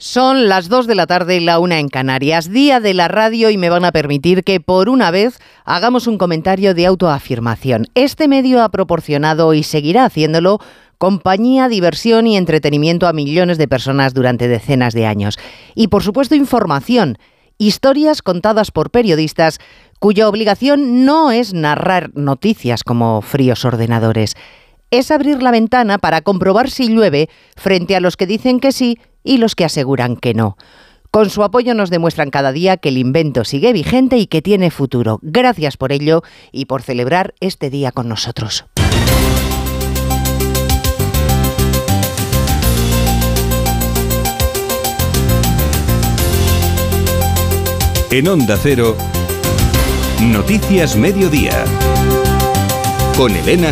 Son las 2 de la tarde y la una en Canarias, día de la radio y me van a permitir que por una vez hagamos un comentario de autoafirmación. Este medio ha proporcionado y seguirá haciéndolo compañía, diversión y entretenimiento a millones de personas durante decenas de años. Y por supuesto información, historias contadas por periodistas cuya obligación no es narrar noticias como fríos ordenadores, es abrir la ventana para comprobar si llueve frente a los que dicen que sí y los que aseguran que no. Con su apoyo nos demuestran cada día que el invento sigue vigente y que tiene futuro. Gracias por ello y por celebrar este día con nosotros. En Onda Cero, Noticias Mediodía, con Elena